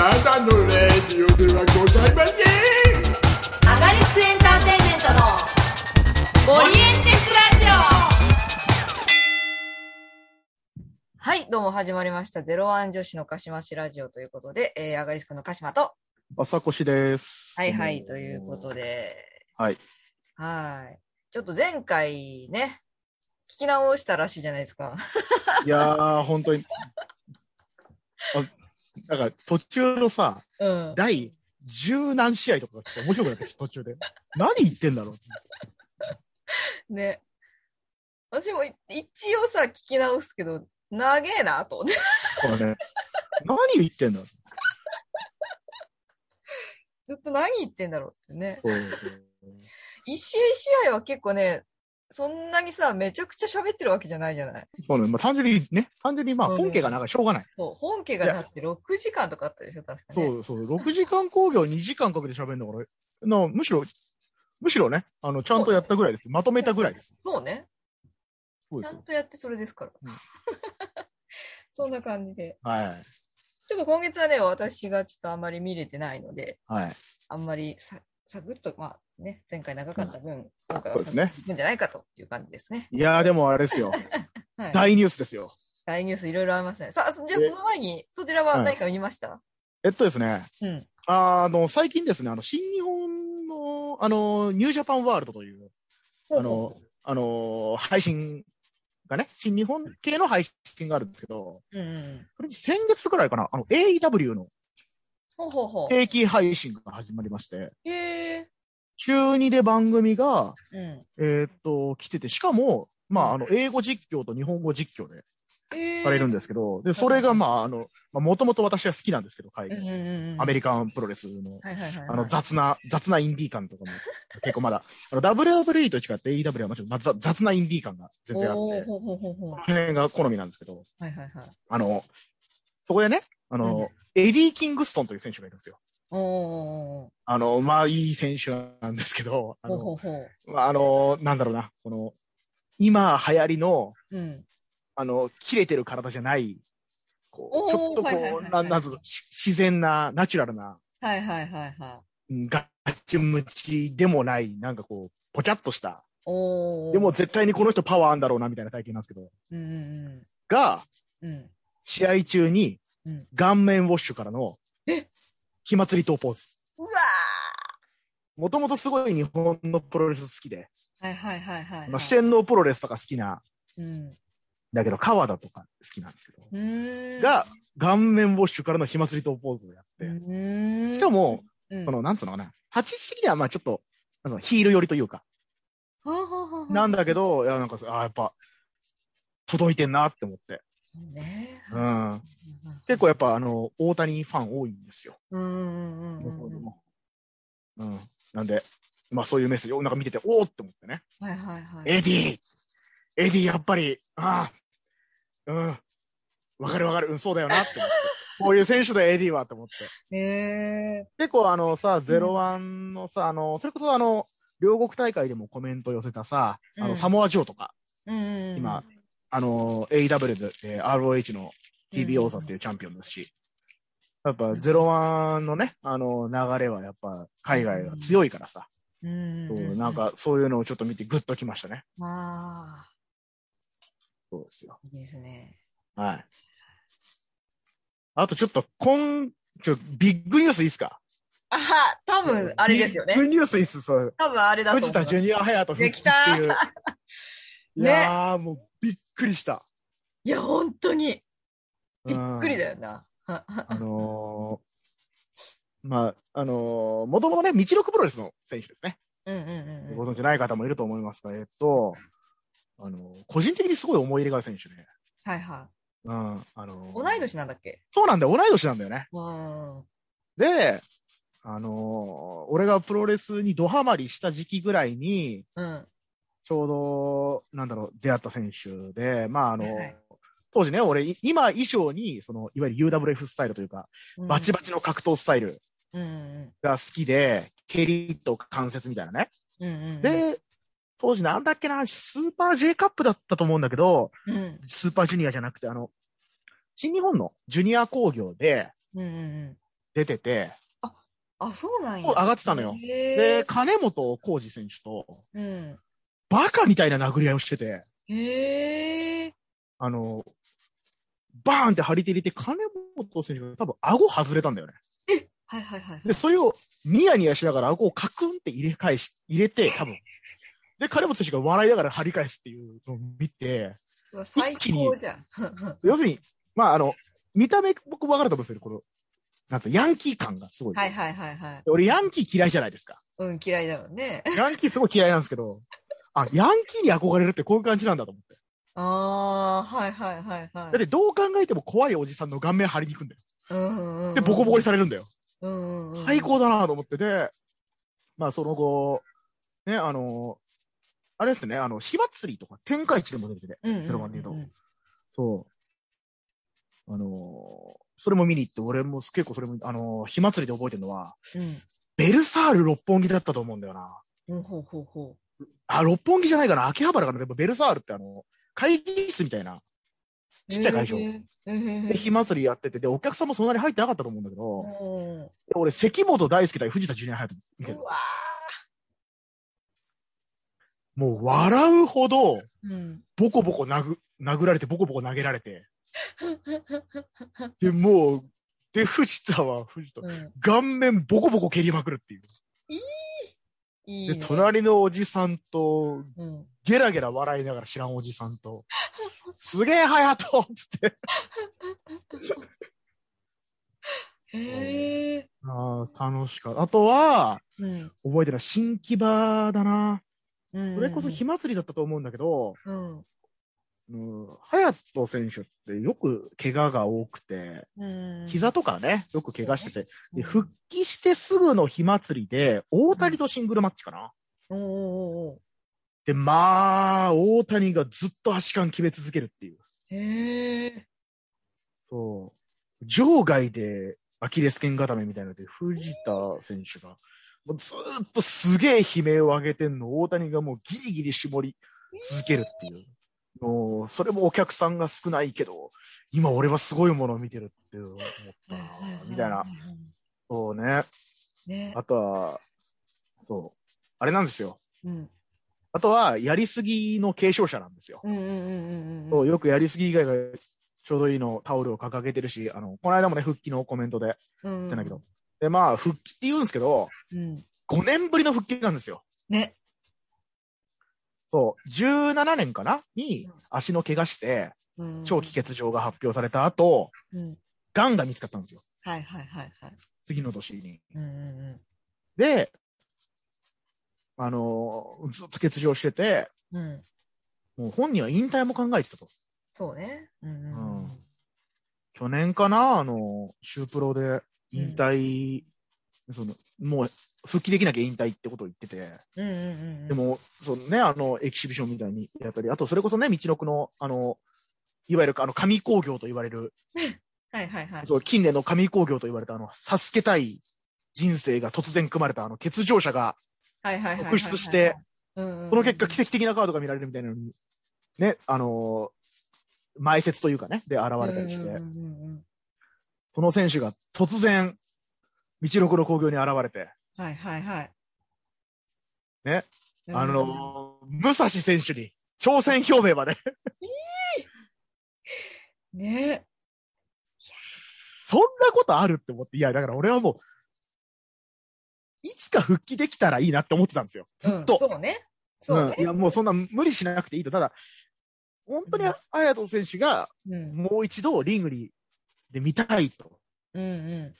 ただのレディオではございませんアガリスクエンターテインメントのオリエンテスラジはい、どうも始まりました。ゼロワン女子の鹿島市ラジオということで、えー、アガリスクの鹿島と、朝越です。はいはい、ということで、はい。はい。ちょっと前回ね、聞き直したらしいじゃないですか。いやー、本当に。あ、なんか途中のさ、うん。第十何試合とか面白くなってきて、途中で。何言ってんだろうね。私もい一応さ、聞き直すけど、長えな、と思って。ね。何言ってんだろう ずっと何言ってんだろうってね。そう一試合一試合は結構ね、そんなにさ、めちゃくちゃ喋ってるわけじゃないじゃない？そうね。まあ単純にね、単純にまあうん本家がなんかしょうがない。そう、本家がだって6時間とかあったでしょ、確かね。そうそう。6時間工業2時間かけて喋るんだから、なむしろ、むしろね、あの、ちゃんとやったぐらいです。まとめたぐらいです。そうね。ちゃんそうですよ。とやってそれですから。うん そんな感じで。はい。ちょっと今月はね、私がちょっとあんまり見れてないので、はい。あんまりさ、サクッと、まあね、前回長かった分、今回はそうですねいくんじゃないかという感じですね。いやーでもあれですよ。はい、大ニュースですよ。大ニュースいろいろありますね。さあ、じゃあえその前に、そちらは何か見ました、えっとですね。うん。あの、最近ですね、あの、新日本の、あの、ニュージャパンワールドという、あの、あの、配信がね、新日本系の配信があるんですけど、うんれに先月ぐらいかな、あの、AEW のほうほうほう。定期配信が始まりまして、へえ。週2で番組が、うん。えーっと、来てて、しかも、まあ、あの、英語実況と日本語実況で。されるんですけど、で、それが、まあ、あの、もともと私は好きなんですけど、海外うんうんうんうん。アメリカンプロレスのはいはいはいはい。あの、雑な、雑なインディー感とかも、結構まだ、あの、WWE と違って AEW はもちろん、ま雑雑なインディー感が全然あって。この辺が好みなんですけど、はいはいはい。あの、そこでね、あの、エディ・キングストンという選手がいるんですよ。おー。あの、まあ、いい選手なんですけど、あほうほうまあ、あの、なんだろうな、この、今流行りの、う。うん。あの、切れてる体じゃない、こう、ちょっとはいはいはいはい、こうなん、なんつうの、し自然な、ナチュラルな、はいはいはいはい。うんガッチムチでもない、なんかこう、ぽちゃっとした。でも、絶対にこの人パワーあんだろうな、みたいな体験なんですけど、うんうんが、うん。うん。試合中にうん、顔面ウォッシュからのえ、火祭りとポーズ。うわもともとすごい日本のプロレス好きで、ーはいはいはいはい、はい。まあ、四天王プロレスとか好きな、うん。だけど、川田とか好きなんですけど、うーん。が、顔面ウォッシュからの火祭りとポーズをやっうて、しかも、うん、その、なんつうのかな、立ち位置的には、まあちょっと、ヒール寄りというか、なんだけど、いや、なんか、ああ、やっぱ、届いてんなって思って。そうね。結構やっぱ、あの、大谷ファン多いんですよ。うん。なんで、まあそういうメッセージをなんか見てて、おおって思ってね。はいはいはい。エディエディやっぱり、ああ、うん。わかるわかる。うん、そうだよなって思って。こういう選手だよ、エディはって思って。へえ結構あのさ、ゼロワンのさ、あの、それこそあの、両国大会でもコメント寄せたさ、あの、うんサモアジョーとか、ー。うん。今、あの、AW でで ROH の TV 王座っていうチャンピオンですし、やっぱゼロワンのね、あの、流れはやっぱ海外が強いからさ、うんそううんうん。なんかそういうのをちょっと見てグッときましたね。ああ、そうですよ。いいですね。はい。あとちょっと、こん、ちょ、ビッグニュースいいですか？あは、多分あれですよねビッ。グニュースいいっす、そう。多分あれだと思う。藤田ジュニア隼人復帰ってできたいう。いやー、もうびっくりした。いや、本当に。びっくりよ。だよな。あのー、まあ、あのー、もともとね、道のくプロレスの選手ですね。うんうんうんうん。ご存知ない方もいると思いますが、えっと、あのー、個人的にすごい思い入れがある選手で、はいはうん、あのい。ー同い年なんだっけ？そうなんだよ、同い年なんだよね。うん。で、あのー俺がプロレスにドハマりした時期ぐらいに、うん。ちょうど、なんだろう、出会った選手で、まあ、あのーはい当時ね、俺、い今衣装に、その、いわゆる UWF スタイルというか、バチバチの格闘スタイルうんうんが好きで、蹴りと関節みたいなね。うん。うんうん。、で、当時なんだっけな、スーパー J カップだったと思うんだけど、うん。スーパージュニアじゃなくて、あの、新日本のジュニア工業で、うんうん出てて、あ、そうなんや。上がってたのよ。へで、ー金本浩二選手と、うん。バカみたいな殴り合いをしてて、へえ。あの、バーンって張り手入れて、金本選手が多分顎外れたんだよね。はいはいはい。で、それをニヤニヤしながら顎をカクンって入れ返し、入れて、多分。で、金本選手が笑いながら張り返すっていうのを見て、最高じゃん。要するに、まあ、あの、見た目僕分かると思うんですよ、この、なんつヤンキー感がすごい。はいはいはいはい。俺、ヤンキー嫌いじゃないですか。うん、嫌いだもんね。ヤンキーすごい嫌いなんですけど、あ、ヤンキーに憧れるってこういう感じなんだと思って。ああ、はいはいはいはい。だってどう考えても怖いおじさんの顔面張りに行くんだよ。うんうんうん。で、ボコボコにされるんだよ。うんうんうん。最高だなと思ってて、まあその後、ね、あの、あれですね、あの、火祭りとか天下一でも出てて、うんうんうんうん。ゼロワンで言うとそう。あのーそれも見に行って、俺も結構それも、あのー火祭りで覚えてるのは、うん。ベルサール六本木だったと思うんだよな。うん、ほうほうほあ、六本木じゃないかな秋葉原かなでもベルサールってあの、会議室みたいな、う。ちっちゃい会場。で、火祭りやってて、で、お客さんもそんなに入ってなかったと思うんだけど、うんで俺、関本大輔対藤田ジュニア隼人見てるんですようわもう笑うほど。ボコボコ殴殴られて、ボコボコ投げられて、で、もう、で、藤田は藤田、うん顔面ボコボコ蹴りまくるっていう。いね。隣のおじさんと、うん。ゲラゲラ笑いながら知らんおじさんと、すげえ、隼人つって。へえ。ああ、楽しかった。あとは、うん。覚えてる新木場だな。うんそれこそ火祭りだったと思うんだけど、うん。うん、隼人選手ってよく怪我が多くて、うん。膝とかね、よく怪我してて、で、うん復帰してすぐの火祭りで、大谷とシングルマッチかな。で、まあ、大谷がずっと足感決め続けるっていう。ーへえ。そう。場外でアキレス腱固めみたいなので、藤田選手が、もうずーっとすげえ悲鳴を上げてんの、大谷がもうギリギリ絞り続けるっていう。もう、それもお客さんが少ないけど、今俺はすごいものを見てるって思ったな、みたいな。。そうね。ね。あとは、そう。あれなんですよ。うん。あとは、やりすぎの継承者なんですよ。よくやりすぎ以外がちょうどいいのタオルを掲げてるし、あの、この間もね、復帰のコメントでうん。言ってんだけど。で、まあ、復帰って言うんですけど、うん。5年ぶりの復帰なんですよ。ね。そう。17年かな？に足の怪我して、うん長期欠場が発表された後、うん。癌が見つかったんですよ。はいはいはいはい。次の年に。うんうんで、あのーずっと欠場してて、うん。うん。もう本人は引退も考えてたと。そうね。うんうんうん。去年かな？あの、シュープロで引退、その、もう復帰できなきゃ引退ってことを言ってて、うんうんうん。で、も、そのね、あの、エキシビションみたいにやったり、あとそれこそね、道のくの、あの、いわゆるあの、紙工業と言われる、はいはいはい。そう、近年の紙工業と言われたあの、授けたい人生が突然組まれたあの、欠場者がはいはいはい。特出して、その結果奇跡的なカードが見られるみたいなのに、ね、あの前説というかね、で現れたりして、うんうんうんその選手が突然、道のくの工業に現れて、はいはいはい。ね。うんあのー武蔵選手に挑戦表明まで、ね。そんなことあるって思って、いや、だから俺はもう、いつか復帰できたらいいなって思ってたんですよ。ずっと。うんそうね。そうねうんい。や、もうそんな無理しなくていいと。ただ、本当に綾人選手がうんもう一度リングにで見たいと。うんう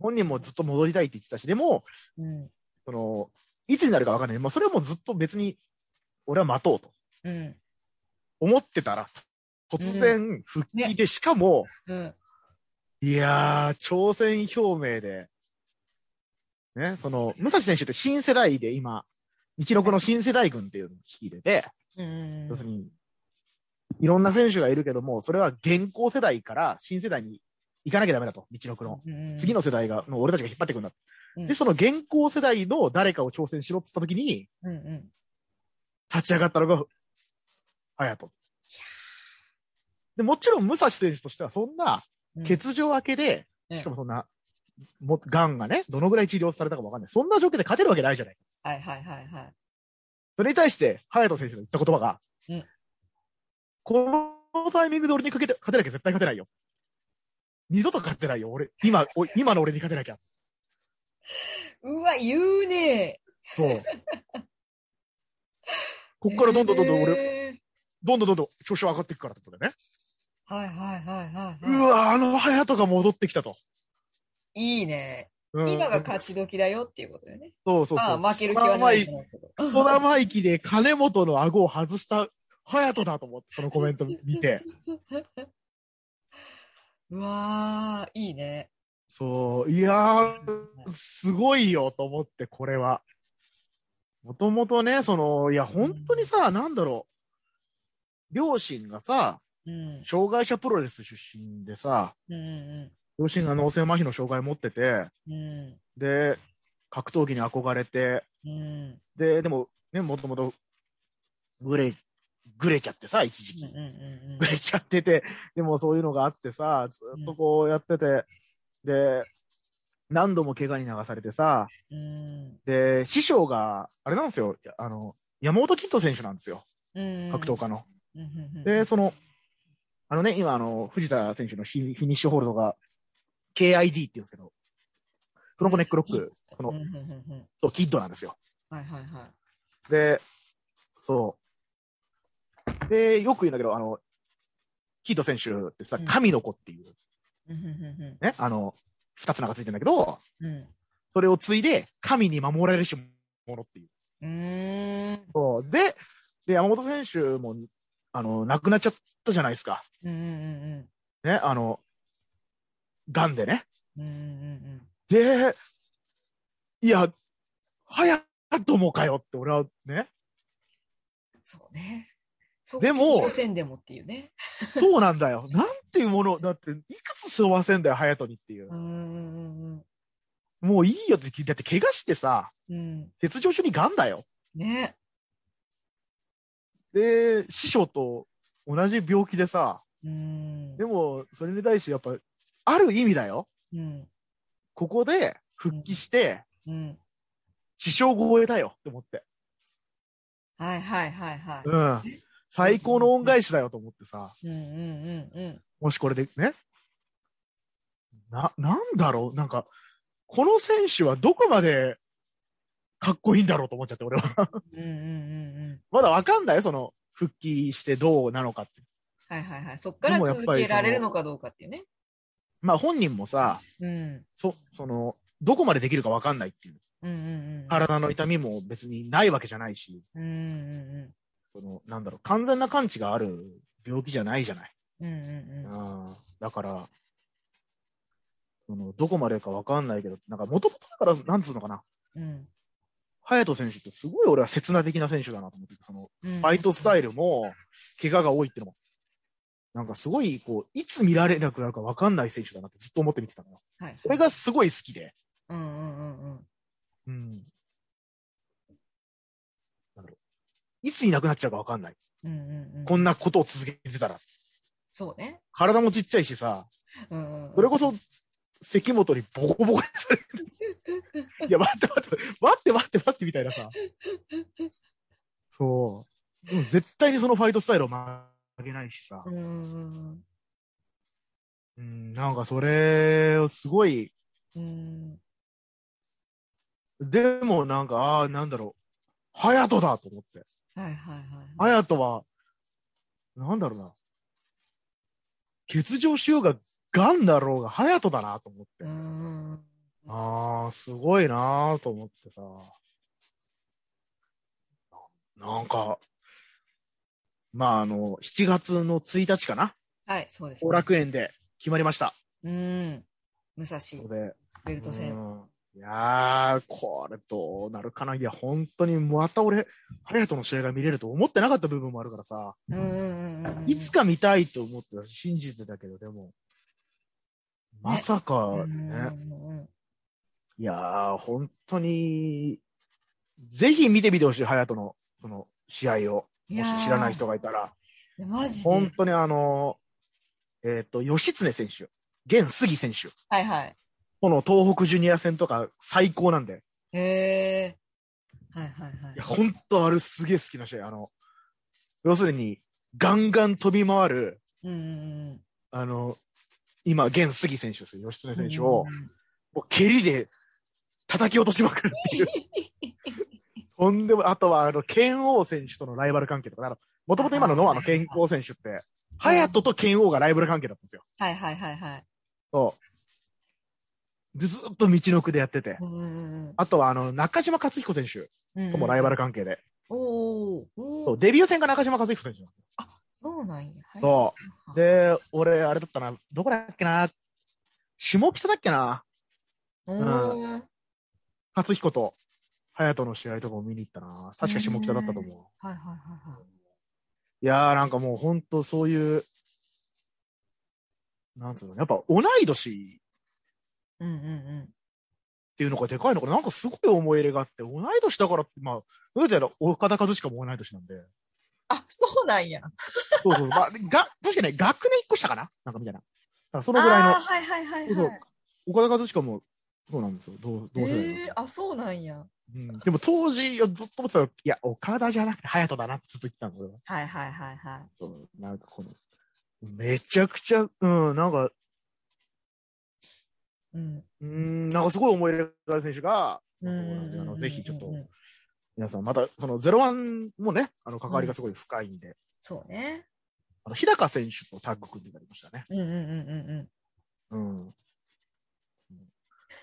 本人もずっと戻りたいって言ってたし、でも、ん。うん。その、いつになるかわかんない。まあ、それはもうずっと別に、俺は待とうとうん。思ってたら、突然復帰で、しかも、うん。いやー、挑戦表明で、ね、その、武蔵選手って新世代で今、道のくの新世代軍っていうのを率いてて、うん。要するに、いろんな選手がいるけども、それは現行世代から新世代に行かなきゃダメだと、道のくの。うん次の世代が、の俺たちが引っ張っていくんだ。うんで、その現行世代の誰かを挑戦しろって言った時に、うんうん。立ち上がったのが、隼人。で、もちろん武蔵選手としてはそんな、うん欠場明けで、うんしかもそんな、も、癌がね、どのぐらい治療されたかわかんない。そんな状況で勝てるわけないじゃない。はいはいはいはい。それに対して、隼人選手の言った言葉が、うんこのタイミングで俺にかけて、勝てなきゃ絶対勝てないよ。二度と勝てないよ、俺。今、お今の俺に勝てなきゃ。うわ、言うねそう。こっからどんどんどんどん俺、へどんどんどんどん調子上がっていくからってことでね。ーはいはいはいはい、うはわ、あの隼人が戻ってきたと。い。いいね。うん今が勝ち時だよっていうことよね。そうそうそう。まあ負ける気はないけど。クソ生意気で金本の顎を外した隼人だと思って、そのコメント見て。うわー、いいね。そう、いやー、すごいよと思って、これは。もともとね、その、いや、本当にさ、なんだろう。両親がさ、うん。障害者プロレス出身でさ、うんう両親が脳性麻痺の障害を持ってて、んうん。で、格闘技に憧れて、うん。で、でも、ね、もともと、ぐれ、ぐれちゃってさ、一時期。ぐれちゃってて、でもそういうのがあってさ、ずっとこうやってて、で、何度も怪我に流されてさ、うん。で、師匠が、あれなんですよ、あの、山本キッド選手なんですよ、うん。格闘家の。で、その、あのね、今、あの、藤田選手のフィニッシュホールドが、KID って言うんですけど、フロントネックロック、この。そうキッドなんですよ。はいはいはい。で、そう。で、よく言うんだけど、あの、キッド選手ってさうん、神の子っていう、ね、あの、二つ名がついてるんだけど、うん。うん。それを継いで、神に守られるし者っていう。うーん。そう。で、で、山本選手も、あの、亡くなっちゃったじゃないですか。うんうんうんね、あの、癌でね。うん。うんうんうんで、いや、早ともかよって俺はね、そうね。でもでもっていうね。そうなんだよ。なんていうもの、だって、いくつ背負わせんだよ、隼人にっていうう。もういいよって、だって怪我してさ、うんうん。欠場中に癌だよ。ね。で、師匠と同じ病気でさ、うん。でも、それに対してやっぱ、ある意味だよ。うん。ここで復帰して、うん。師匠超えだよって思って。はいはいはいはい。うん。最高の恩返しだよと思ってさ、うんうんうんうん。もしこれでね。な、なんだろうなんか、この選手はどこまでかっこいいんだろうと思っちゃって、俺は。うんうんうんうん。まだわかんない？その、復帰してどうなのかって。はいはいはい。そっから続けられるのかどうかっていうね。まあ本人もさ、うん。そ、その、どこまでできるかわかんないっていう。うんうんうん。体の痛みも別にないわけじゃないし、うんうんその、なんだろう、完全な完治がある病気じゃないじゃない。うん。うんうんうん。うん。だから、その、どこまでかわかんないけど、なんか、もともとだから、なんつうのかな。うん。隼人選手ってすごい俺は刹那的な選手だなと思ってて、その、うんファイトスタイルも、怪我が多いってのも、なんかすごい、こう、いつ見られなくなるかわかんない選手だなってずっと思って見てたのよ。はい。それがすごい好きで。うんうんうんうん。うん。なんだろう。いついなくなっちゃうかわかんない。うんうんうん。こんなことを続けてたら。そうね。体もちっちゃいしさ、うんうんうん。それこそ、関本にボコボコにされて。いや、待って待って、待って待って待ってみたいなさ。そう。でも絶対にそのファイトスタイルを曲げないしさうんうん、なんかそれをすごい、うん。でもなんか、ああ、なんだろう。隼人だと思って。はいはいはい。隼人は、なんだろうな。欠場しようが、癌だろうが、隼人だなと思って。ああ、すごいなーと思ってさ。ななんか、まあ、あの、7月の1日かな？はい、そうです、後楽園で決まりました。うん。武蔵。ベルト戦。うんいやー、これどうなるかな。いや、本当にまた俺、隼人の試合が見れると思ってなかった部分もあるからさ。いつか見たいと思ってたし信じてたけど、でも、まさかね、いやー、本当に、ぜひ見てみてほしい、隼人の、その、試合を。もし知らない人がいたら。マジで。本当にあの、えっ、と、義経選手、現杉選手。はいはい。この東北ジュニア戦とか最高なんで。へえ。はいはいはいいや、。ほんとあれすげえ好きな試合。あの、要するに、ガンガン飛び回る、うんうんあの、今、現杉選手ですよ。義経うん。選手を、うんうんうんもう蹴りで叩き落としまくるっていう。とんでも、あとは、あの、剣王選手とのライバル関係とか、もともと今のノアの剣王選手って、隼人と剣王がライバル関係だったんですよ。はいはいはいはい。そう。で、ずっと道のくでやってて。あとは、あの、中島克彦選手うん。ともライバルか。関係で。おデビュー戦が中島克彦選手なんですよ。そうなんや。はいそう。で、俺、あれだったな、どこだっけな、下北だっけな、うーん。克彦と隼人の試合とかも見に行ったな。確か下北だったと思う。はいはいはいはい。いやーなんかもう本当そういう、なんつうの、やっぱ同い年うんうんうん。っていうのがでかいのかななんかすごい思い入れがあって、同い年だからって、まあ、どうやったら岡田和親も同い年なんで。あ、そうなんや。そうそう。まあ、が、確かね、学年一個下かななんかみたいな。だからそのぐらいのあー、はいはいはいそうはい。岡田和親もそうなんですよ。どう、どうせ、えー、あ、そうなんや。うん。でも当時、ずっと思ってたよ。いや、岡田じゃなくて隼人だなってずっと言ってたの、俺は。はいはいはいはい。そう、なんかこの、めちゃくちゃ、うん、なんか、うん。うーん、なんかすごい思い入れがある選手が、のぜひちょっと皆さん、また、そのゼロワンもね、あの、関わりがすごい深いんで、そうね。あの、日高選手とタッグ組んでなりましたね。うんうんうんうんうん。うん。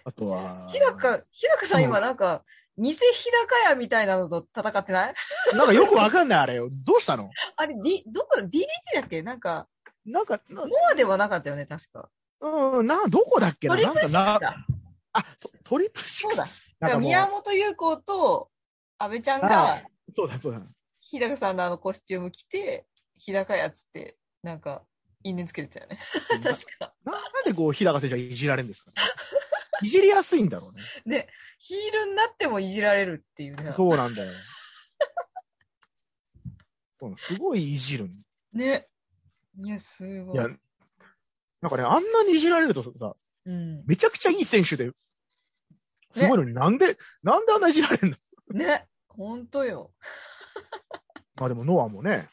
あとは、日高、日高さんうん今なんか、偽日高屋みたいなのと戦ってない？なんかよくわかんない、あれ。どうしたの？あれ、D、どこだ ?DDT だっけ？なんか、なんか、なモアではなかったよね、確か。うん、な、どこだっけななんかトリプルシックスな、だ。あ、トトリプルシックスそうだ。宮本優子と安倍ちゃんあがそうだ、そうだ。日高さんのあのコスチューム着て、日高屋っつって、なんか、因縁つけてたよね。確か。ななんでこう、日高選手はいじられるんですかねいじりやすいんだろうね。で、ヒールになってもいじられるっていうね。そうなんだよ。そうすごいいじるんね。いや、すごい。いや、なんかね、あんなにいじられるとさ、うん。めちゃくちゃいい選手で、すごいのになんで、なんであんないじられるの？ね。ほんとよ。まあでもノアもね、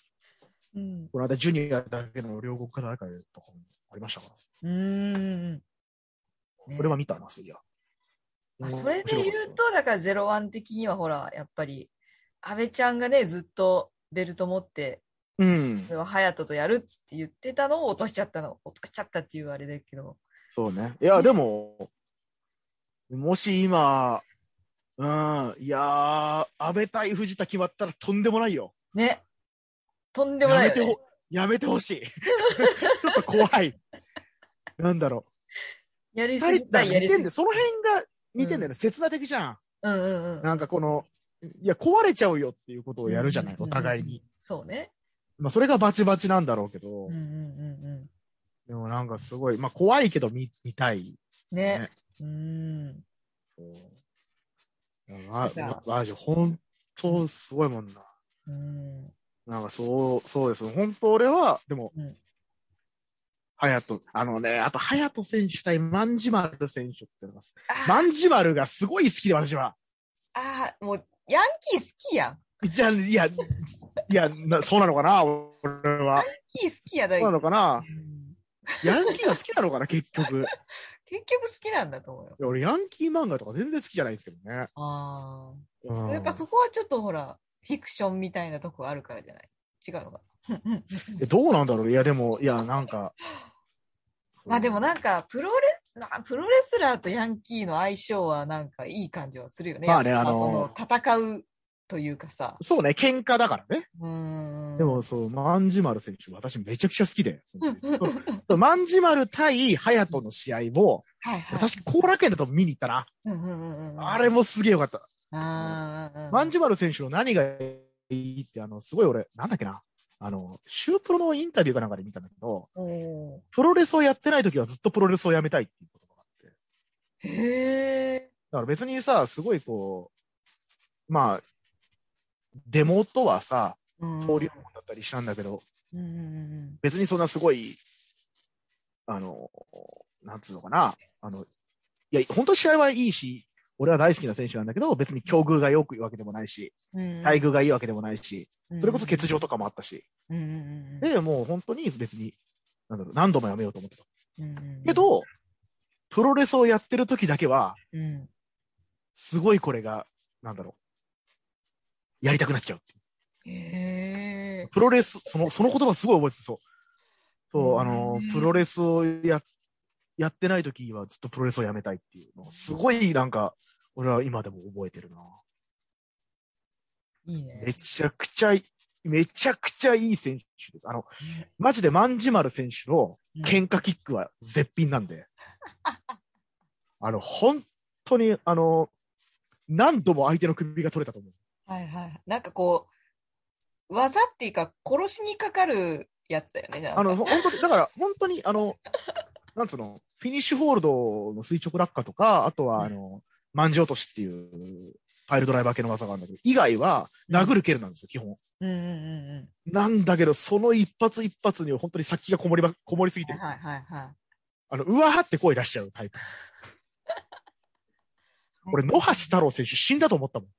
うん。この間ジュニアだけの両国大会とかもありましたから。うーん。ねそれは見たな、そういや。あそれで言うと、だからゼロワン的にはほら、やっぱり、安倍ちゃんがね、ずっとベルト持って、うんそ。れを隼人とやるっつって言ってたのを落としちゃったの。落としちゃったっていうあれだけど。そうね。いや、でも、もし今、うん、いやー、安倍対藤田決まったらとんでもないよ。ね。とんでもないよ、ね。やめてほ、やめてほしい。ちょっと怖い。なんだろやりう。すぎたい、やりすぎその辺が似てんだよね。切な的じゃん。うんうんうん。なんかこの、いや、壊れちゃうよっていうことをやるじゃない、うんお互いに。。そうね。まあ、それがバチバチなんだろうけど、うんうんうんうでもなんかすごい、まあ、怖いけど見、見たい。ん。ねね。うん。そう。ままマジ、本当すごいもんな。うん。なんかそう、そうです。本当俺は、でもうん、隼人、あのね、あと隼人選手対万事丸選手ってのが、あ万事丸がすごい好きで私は。あー、もう、ヤンキー好きやん。じゃあ、いや、いや、なそうなのかな俺は。ヤンキー好きやだそうなのかなうんヤンキーが好きなのかな 結局。い結局好きなんだと思うよ。や俺、ヤンキー漫画とか全然好きじゃないんですけどね。あうんあ。やっぱそこはちょっとほら、フィクションみたいなとこあるからじゃない？違うのか？えどうなんだろう？いや、でも、いや、なんか。まあでもなんか、プロレス、なプロレスラーとヤンキーの相性はなんかいい感じはするよね。まあねやっぱあのその戦うというかさ。そうね、喧嘩だからね。うーん。でも、そう、万事丸選手、私めちゃくちゃ好きで。万事丸対隼人の試合も、はいはい。私、後楽園だと見に行ったな。うんうんうんうん。あれもすげえよかった。万事丸選手の何がいいって、あの、すごい俺、なんだっけな。あの、シュープロのインタビューかなんかで見たんだけど、プロレスをやってない時はずっとプロレスをやめたいっていうことがあって。へえ。だから別にさ、すごいこう、まあ、デモとはさ、うん。交流だったりしたんだけど、うん別にそんなすごい、あの、なんつうのかな、あの、いや、本当試合はいいし、俺は大好きな選手なんだけど、別に境遇が良くいいわけでもないし、うん。待遇がいいわけでもないし、うん。それこそ欠場とかもあったし、うんで、もう本当に別に、なんだろう、何度もやめようと思ってた。け、ど、プロレスをやってる時だけは、うん。すごいこれが、なんだろう、やりたくなっちゃう。へえ。プロレス、その、その言葉すごい覚えてて、そう。そう、あのプロレスをや、やってない時はずっとプロレスをやめたいっていうのをすごいなんか、俺は今でも覚えてるな。いいね。めちゃくちゃいい、めちゃくちゃいい選手です。あの、マジで万事丸選手の喧嘩キックは絶品なんで。あの、本当に、あの、何度も相手の首が取れたと思う。はいはい。なんかこう、技っていうか、殺しにかかるやつだよね、じゃあ。あの、本当に、だから、本当に、あの、なんつうの、フィニッシュホールドの垂直落下とか、あとは、あの、万事落としっていう、パイルドライバー系の技があるんだけど、以外は、殴る蹴るなんですよ、基本。うんうんうんうん。なんだけど、その一発一発に本当に先がこもりば、こもりすぎてる。はいはいはい。あの、うわーって声出しちゃうタイプ。俺、野橋太郎選手死んだと思ったもん。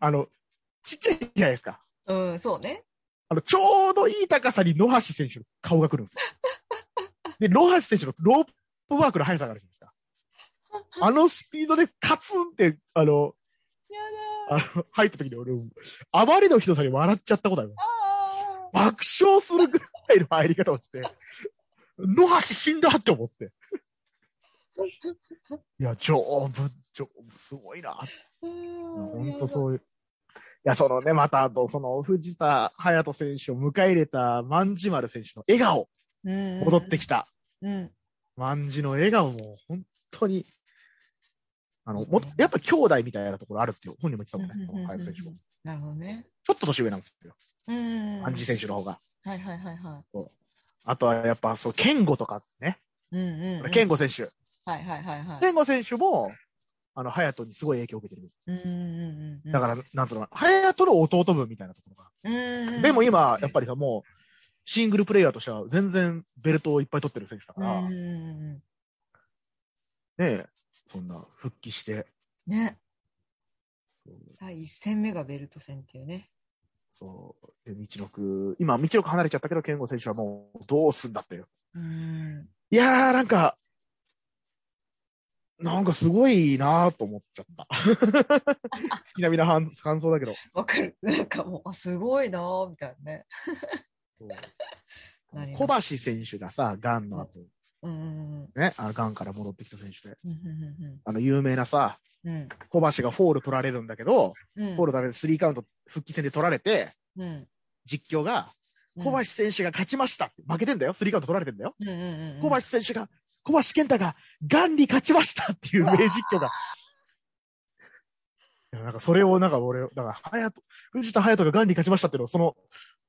あの、ちっちゃいじゃないですか。うん、そうね。あの、ちょうどいい高さに野橋選手の顔が来るんですよ。で、野橋選手のロープワークの速さがあるじゃないですか。あのスピードでカツンって、あの、やあの、入った時に俺、あまりのひどさに笑っちゃったことある。爆笑するぐらいの入り方をして、野橋死んだって思って。いや、丈夫、丈夫、すごいな。本当そういう。いや、そのね、また、あと、その、藤田隼人選手を迎え入れた万事丸選手の笑顔、うん。戻ってきた。うん。万事の笑顔も、本当に、あの、も、やっぱ兄弟みたいなところあるって本人も言ってたもんね、この隼人選手も。なるほどね。ちょっと年上なんですよ。うん。万事選手の方が。はいはいはいはあとはやっぱ、そう、健吾とかね。い。うんうんうん。健吾選手。はいはいはいはい。健吾選手も、あの、隼人にすごい影響を受けてる。うんうんうんうん。だから、なんつうの、隼人の弟分みたいなところが。うんうんうん。でも今、やっぱりさ、もう、シングルプレイヤーとしては全然ベルトをいっぱい取ってる選手だから、ねうんうんうんえ、そんな復帰して、うん。ね。そう第一戦目がベルト戦っていうね。そう、で、道のく、今、道のく離れちゃったけど、健吾選手はもう、どうすんだっていう。うん。いやー、なんか、なんかすごいなーと思っちゃった。好きなみな感感想だけど。わかる。なんかもう、あ、すごいなーみたいな ね。小橋選手がさ、ガンの後、うんうんね、あガンから戻ってきた選手で、うん。うんあの、有名なさ、うん小橋がフォール取られるんだけど、うん。うんフォール取られてスリーカウント復帰戦で取られて、うん。実況が、小橋選手が勝ちましたって、負けてんだよ。スリーカウント取られてんだよ。うんうんうんうん。小橋選手が、小橋健太が、ガンに勝ちましたっていう名実況が。いやなんかそれをなんか俺、だから、隼人、藤田隼人がガンに勝ちましたっていうのを、その、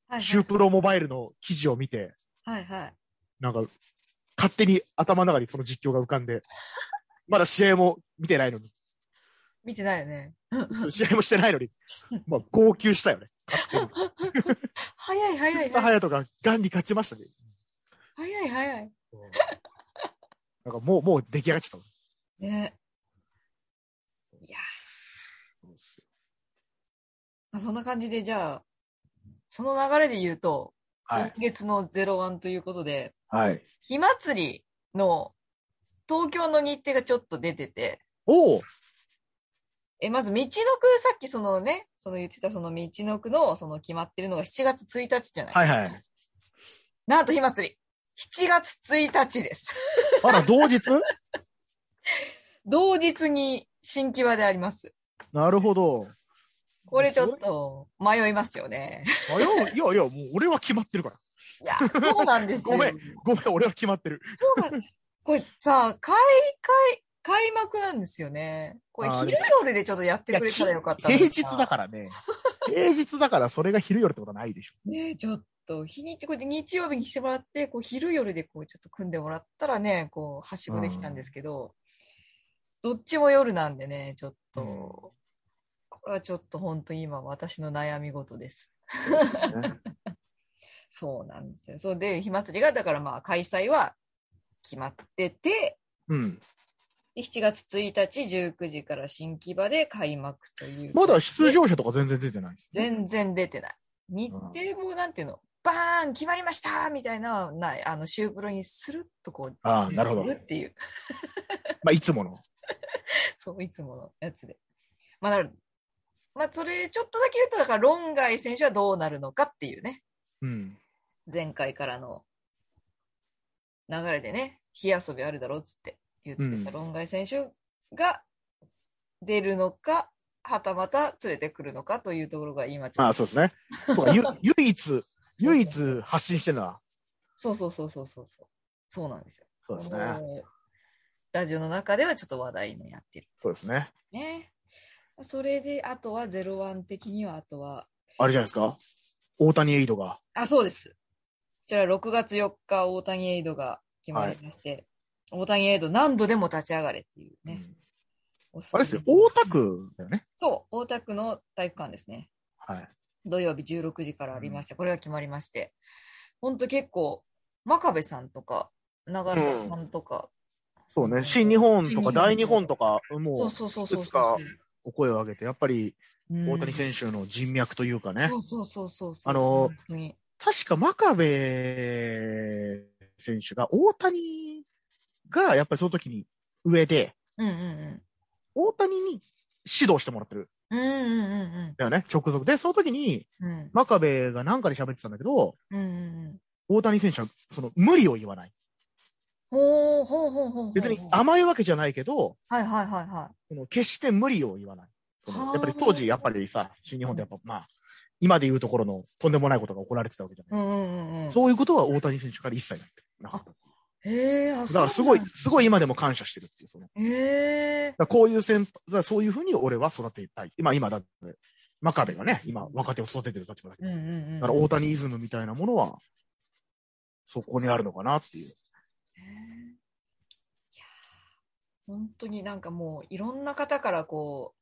はいシュープロモバイルの記事を見て、はいはい。なんか、勝手に頭の中にその実況が浮かんで、まだ試合も見てないのに、見てないよね。試合もしてないのに、まあ、号泣したよね。勝手に。早い早い藤田。隼人がガンに勝ちましたね。早い早い。なんかもう、もう出来上がっちゃった。ね。いやそうですよーそんな感じで、じゃあ、その流れで言うと、はい。今月の01ということで、はい。火祭りの東京の日程がちょっと出てて、おおえ、まず、道のく、さっきそのね、その言ってたその道のくの、その決まってるのが7月1日じゃない、はいはい。なんと火祭り、7月1日です。あら、同日？同日に新木場であります。なるほど。これちょっと迷いますよね。あいや、いやいや、もう俺は決まってるから。いや、そうなんですよ。ごめんごめん、俺は決まってる。そうなんこれさ、開、開、開幕なんですよね。これ昼夜でちょっとやってくれたらよかった平日だからね。平日だからそれが昼夜ってことはないでしょ。ねえちょっと、日にこう日曜日にしてもらって、こう昼夜でこうちょっと組んでもらったらね、こう、はしごできたんですけど、どっちも夜なんでね、ちょっと、うんこれはちょっと本当に今私の悩み事です。ね そうなんですよ。そうで、火祭りが、だからまあ開催は決まってて、うん。で7月1日19時から新木場で開幕という。まだ出場者とか全然出てないです、ね。全然出てない。日程もなんていうの、バーン決まりましたみたいな、ない、あの、シュープロにスルッとこう、ああ、なるほど。出っていう、まあ、いつもの。そう、いつものやつで。まあ、なる。まあ、それ、ちょっとだけ言うと、だから、論外選手はどうなるのかっていうね、うん。前回からの流れでね、火遊びあるだろうっつって言ってうんた論外選手が出るのか、はたまた連れてくるのかというところが今ちょっとああ、そうですね。そう 唯一、唯一発信してるのは、そうそうそうそうそうそう。そうなんですよ。そうですね。ラジオの中ではちょっと話題になってるそうですね。ね。それで、あとはゼロワン的には、あとは、あれじゃないですか？大谷エイドが。あ、そうです。こちら6月4日、大谷エイドが決まりまして、大谷エイド何度でも立ち上がれっていうね。うんあれですよ、大田区だよね。そう、大田区の体育館ですね。はい。土曜日16時からありまして、これが決まりまして、ほんと結構、真壁さんとか、長野さんとか、そうね、新日本とか大日本とか、もそうそうそういくつかう、お声を上げて、やっぱりうん。大谷選手の人脈というかね、そうそうそうそう。あの確か真壁選手が大谷がやっぱりその時に上で、うんうん。大谷に指導してもらってるうん。うんうんうんんだよね、直属で。その時に、うん。うん真壁が何かで喋ってたんだけど、うんうんうん。大谷選手はその無理を言わない。ほうほうほうほうほう。別に甘いわけじゃないけど、はいはいはいはその決して無理を言わない。そのはあやっぱり当時、やっぱりさ、新日本ってやっぱまあ、今で言うところのとんでもないことが行われてたわけじゃい。ないですか。うんうんうんうん。そういうことは大谷選手から一切なかった。へえ、あ、だからすごいすごい今でも感謝してるっていう、その、へえ。らこういう先輩、そういうふうに俺は育てたい。今、今だって、真壁がね、今若手を育ててる立場だけど、うんうんうん。だから大谷イズムみたいなものは、そこにあるのかなっていう。いやー本当になんかもういろんな方からこう、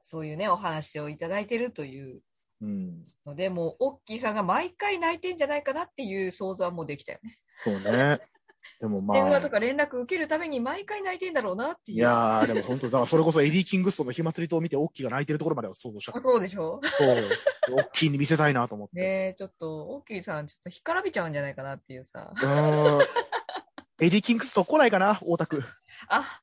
そういうね、お話をいただいてるといううん。ので、もう、オッキーさんが毎回泣いてんじゃないかなっていう想像はもうできたよね。そうね。でもま電話とあ、か連絡受けるために毎回泣いてんだろうなっていう。いやー、でも本当、だからそれこそエディ・キングストンの火祭りとを見て、オッキーが泣いてるところまでは想像したあ。そうでしょそう。オッキーに見せたいなと思って。ねえ、ちょっと、オッキーさん、ちょっと干からびちゃうんじゃないかなっていうさ。うーん。エディ・キングストン来ないかな、大田区。あ、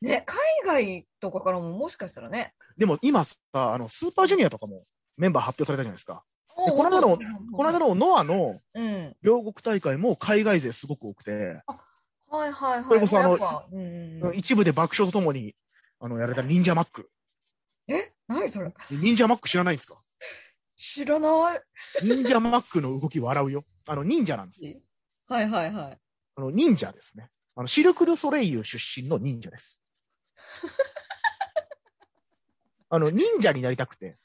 ね、海外とかからももしかしたらね。でも今さ、あの、スーパージュニアとかもメンバー発表されたじゃないですか。ここの間のこの間のノアのうん。両国大会も海外勢すごく多くて、はいはいはい。それこそあのうんうんうん、一部で爆笑とともに、あの、やられた忍者マック。え？何それ？忍者マック知らないんですか？知らない。忍者マックの動き笑うよ。あの、忍者なんです。はいはいはい。あの、忍者ですね。あの、シルク・ドゥ・ソレイユ出身の忍者です。あの、忍者になりたくて。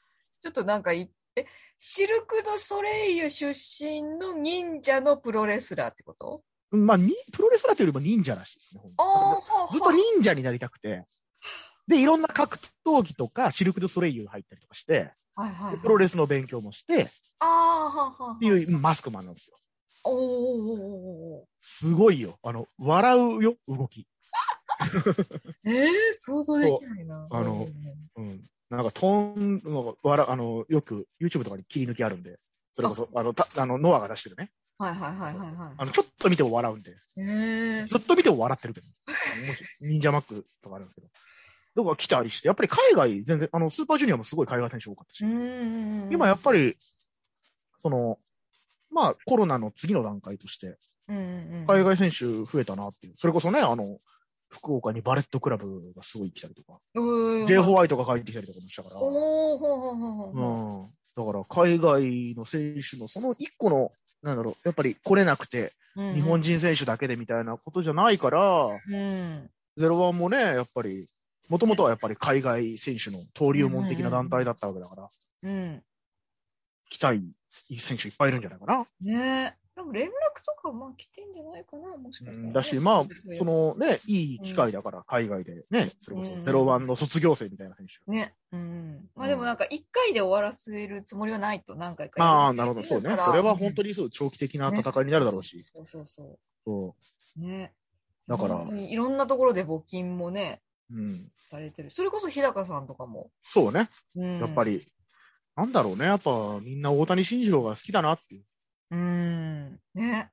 ちょっとなんかい、え、シルク・ドゥ・ソレイユ出身の忍者のプロレスラーってこと？まあ、にプロレスラーというよりも忍者らしいですね。ずっと忍者になりたくて。で、いろんな格闘技とか、シルク・ドゥ・ソレイユ入ったりとかして、はいはい、はい。でプロレスの勉強もして、っああ、はあ、はあ。ていうマスクマンなんですよ。おすごいよ。あの、笑うよ、動き。ーええ想像できないな。あのうんうん。なんか、トーンの、笑、あの、よく YouTube とかに切り抜きあるんで、それこそ、あの、たあの、ノアが出してるね。はいはいはいはいはあの、ちょっと見ても笑うんで、ずっと見ても笑ってるけど。もし忍者マックとかあるんですけど。だから来たりして、やっぱり海外全然、あの、スーパージュニアもすごい海外選手多かったし。今やっぱり、その、まあ、コロナの次の段階として、海外選手増えたなっていう。それこそね、あの、福岡にバレットクラブがすごい来たりとか、うん。J ホワイトが帰ってきたりとかもしたから、うん。だから、海外の選手のその一個の、なんだろう、やっぱり来れなくて、う。うんうん日本。人選手だけでみたいなことじゃないから、うん。ゼロワンもね、やっぱり、もともとはやっぱり海外選手の登竜門的な団体だったわけだから、うん。来たい選手いっぱいいるんじゃないかな。ね多分連絡とかまあ来てんじゃないかな、もしかしたらね、だし、まあそのね、いい機会だから、海外でね、それこうんそゼロワンの卒業生みたいな選手。ね。うん。まあでもなんか一回で終わらせるつもりはないと何回か。ああ、なるほど、そうね。それは本当にそう、長期的な戦いになるだろうし。そうそうそ。そうね。だからいろんなところで募金もね、う。うん。されてる。それこそ日高さんとかも。そうね。うん、やっぱ。り、なんだろうね。やっぱみんな大谷慎次郎が好きだなっていう。うん。ね。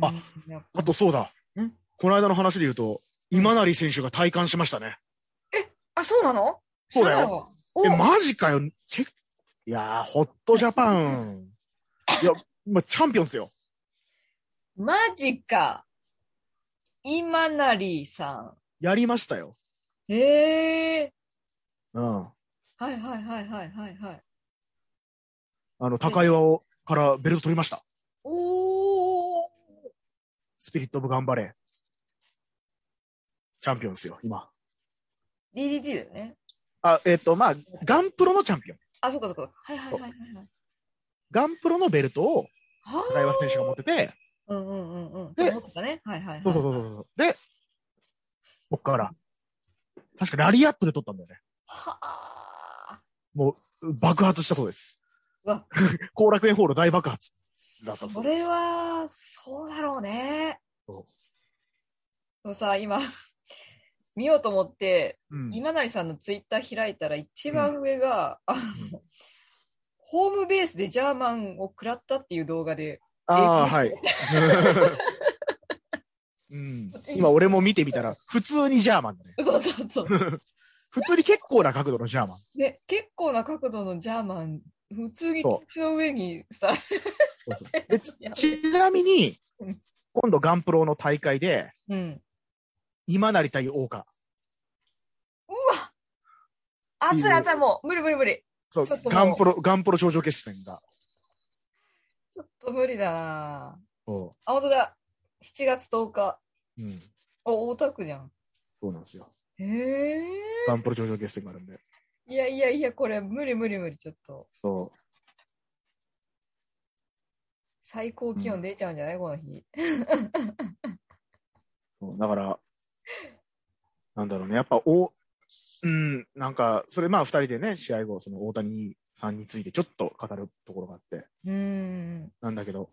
あ、、あとそうだん？この間の話で言うと、今成選手が体感しましたね。あ、そうなの？そうだよ。おえ、マジかよ。チェいやー、ホットジャパン。いや、まチャンピオンっすよ。マジか。今成さやりましたよ。ん。へえ。うん。はいはいはいはいはいはい。あの、高岩を、からベルト取りました。おー。スピリットオブ頑張れ。チャンピオンですよ、今。DDT だよね。あ、えっ、と、まあ、ガンプロのチャンピオン。あ、そっかそっか。はいはいはいはいはい。ガンプロのベルトをは高岩選手が持ってて、うんうんうんうん。でね。はいはいはい。そうそうそうそう。で、こっから、確かラリアットで取ったんだよね。はあ。もう、爆発したそうです。後楽園ホール大爆発。だったそうですそれは、そうだろうね。そでもさ、今、見ようと思って、う。うん。今成さんのツイッター開いたら一番上が、あの、ホームベースでジャーマンを食らったっていう動画で、ああ、えはい。うん、今俺も見てみたら、普通にジャーマンだね。そうそうそう。普通に結構な角度のジャーマン。ね、結構な角度のジャーマン、普通にそう土の上にさ、ちなみにうん、今度ガンプロの大会で、うん。今成対大岡。うわ熱い熱い、もう、無理無理無理。そうちょっともうガンプロ、ガンプロ頂上決戦が。ちょっと無理だなそあ、本当だ。7月10日。う。うん。お、大田区じゃん。そうなんですよ。へえ。ガンプロ頂上決戦があるんで。いやいやいや、これ無理無理無理、ちょっと。そ最高気温出ちゃうんじゃない？この日。う。そうだから、なんだろうね。やっぱ、お、うん、なんか、それまあ二人でね、試合後、その大谷さんについてちょっと語るところがあって、うーん。なんだけど、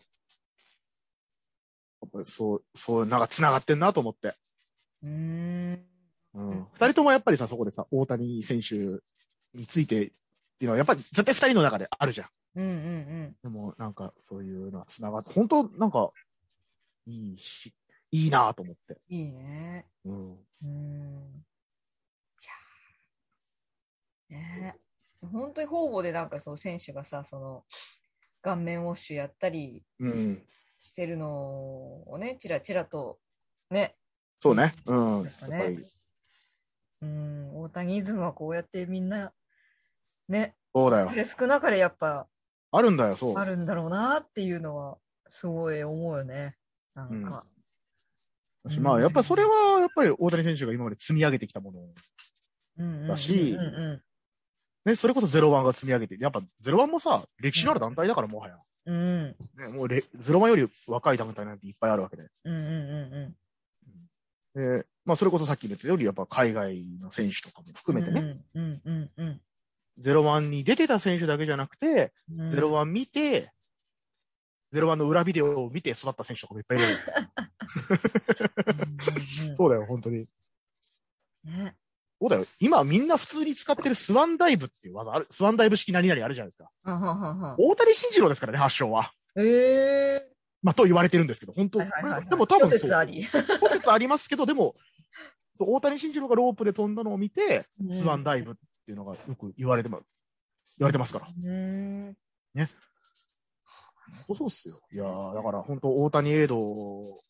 やっぱりそう、そう、なんか繋がってんなと思って。うーん。うん。二人ともやっぱりさ、そこでさ、大谷選手についてっていうのは、やっぱり絶対二人の中であるじゃん。うんうんでも、なんか、そういうのは繋がって、本当なんか、いいし、いいなと思って。うん。いいね。うん。うーん。いやね本当に方々でなんかそう選手がさ、その顔面ウォッシュやったりうん。してるのをね、ちらちらとね、そうね。うん。やっやっぱり、うん、大谷イズムはこうやってみんな、ね、そうだよ。で少なかれやっぱあるんだよ、そう。あるんだろうなっていうのは、すごい思うよね。なんか。私まあ、やっぱそれは、やっぱり大谷選手が今まで積み上げてきたもの。うんうんうんうんだしうんうんね、それこそゼロワンが積み上げて、やっぱゼロワンもさ、歴史のある団体だから、もはや。うんね、もうレゼロワンより若い団体なんていっぱいあるわけで。うんうんうんで、まあ、それこそさっきも言ったより、やっぱ海外の選手とかも含めてね、うんうんうんうんゼロワンに出てた選手だけじゃなくて、うんゼロワン見て、ゼロワンの裏ビデオを見て育った選手とかもいっぱいいる。そうだよ、本当に。ねそうだよ。今みんな普通に使ってるスワンダイブっていう技ある、スワンダイブ式何々あるじゃないですか。大谷慎次郎ですからね、発祥は。ええまあ、と言われてるんですけど、本当、はいはいはいはいでも多分諸そう。説あり。諸説ありますけど、でも、そう大谷慎次郎がロープで飛んだのを見て、うんスワンダイブっていうのがよく言われてま、言われてますから。うんそうそうっすよ。いやーだから本当大谷エイド、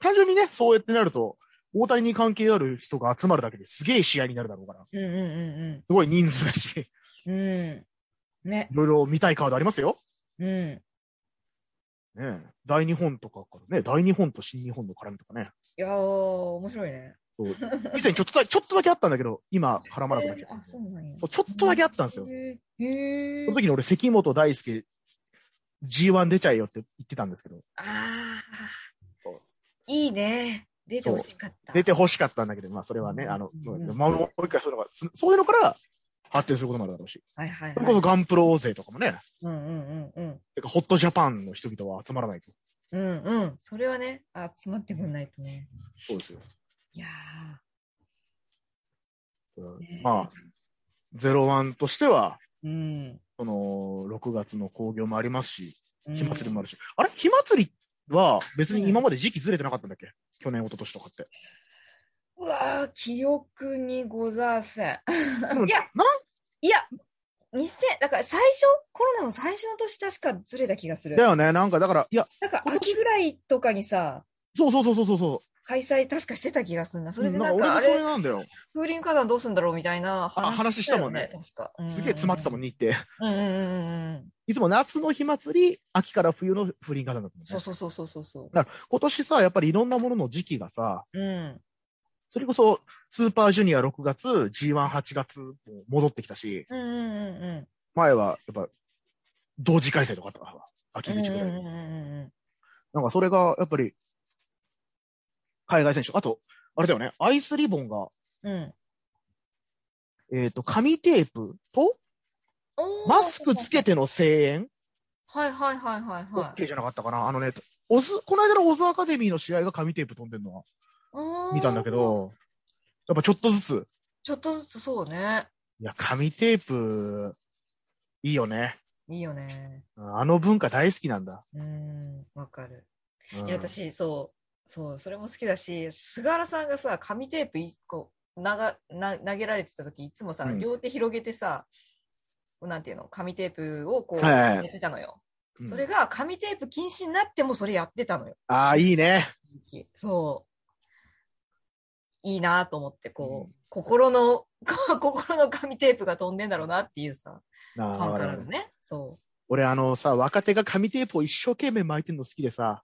単純にね、そうやってなると、大谷に関係ある人が集まるだけですげえ試合になるだろうから、うんうんうんすごい人数だし、うん。うん。ね。いろいろ見たいカードありますよ。うん。ねえ大日本とかからね、大日本と新日本の絡みとかね。いやー、面白いね。そう。以前ちょっとだちょっとだけあったんだけど、今絡まなくなっちゃえーあ、う。そうなんや。そう、ちょっとだけあったんですよ。へーへーその時に俺、関本大輔 G1 出ちゃえよって言ってたんですけど、ああ。そういいね。出てほしかった。出て欲しかったんだけど、まあそれはね、あの、うんまあもう一回そういうのが、つそういうのから発展することもあるだろうし、はいはいそれこそはい。ガンプロ勢とかもね、うんうんうんうん。てかホットジャパンの人々は集まらないと。うんうん。それはね、集まってくんないとね。そうですよ。いやうんねまあ、ゼロワンとしては、ー。うん。その、6月の興行もありますし、うん火祭りもあるし。あれ？火祭りは別に今まで時期ずれてなかったんだっけ？去年、一昨年とかって。うわー、記憶にございせん。いやなんいや、2000、だから最初、コロナの最初の年確かずれた気がするだ。よね、なんかだから、いや、なんか秋ぐらいとかにさ、そうそうそうそうそうそ開催確かしてた気がするな。う。それでうんなんか、あ俺もそれれ、なんだよ。風林火山どうすんだろうみたいなあ話したもんねよ確か。うんすげえ詰まってたもんね、って。うんうんうんうん。いつも夏の火祭り、秋から冬の風林火山だったもんね。そうそうそうそうそうそだから今年さ、やっぱりいろんなものの時期がさ、う。うん。それこそスーパージュニア6月、G18 月も戻ってきたし、うんうんうんうん。前はやっぱ同時開催とかあったから、秋口ぐらい。うんうんうんうんなんかそれがやっぱり海外選手、あと、あれだよね、アイスリボンが、うん。うん。えっ、と、紙テープとマスクつけての声援？はいはいはいはいはい OK じゃなかったかな、あのね、オズ、この間のオズアカデミーの試合が紙テープ飛んでるのは見たんだけど、やっぱちょっとずつ、ちょっとずつそうね。いや、紙テープ、いいよね。いいよね。あの文化大好きなんだ。うん、わかる。うんいや、私、そう、そう、それも好きだし、菅原さんがさ、紙テープ一個、投げられてた時、いつもさ、うん両手広げてさ、なんていうの、紙テープをこう、やってたのよ。うんそれが紙テープ禁止になってもそれやってたのよ。ああ、いいね。そう。いいなと思って、こう、うん心の、心の紙テープが飛んでんだろうなっていうさ、ファンわからのね。そ俺、あのさ、若手が紙テープを一生懸命巻いてるの好きでさ、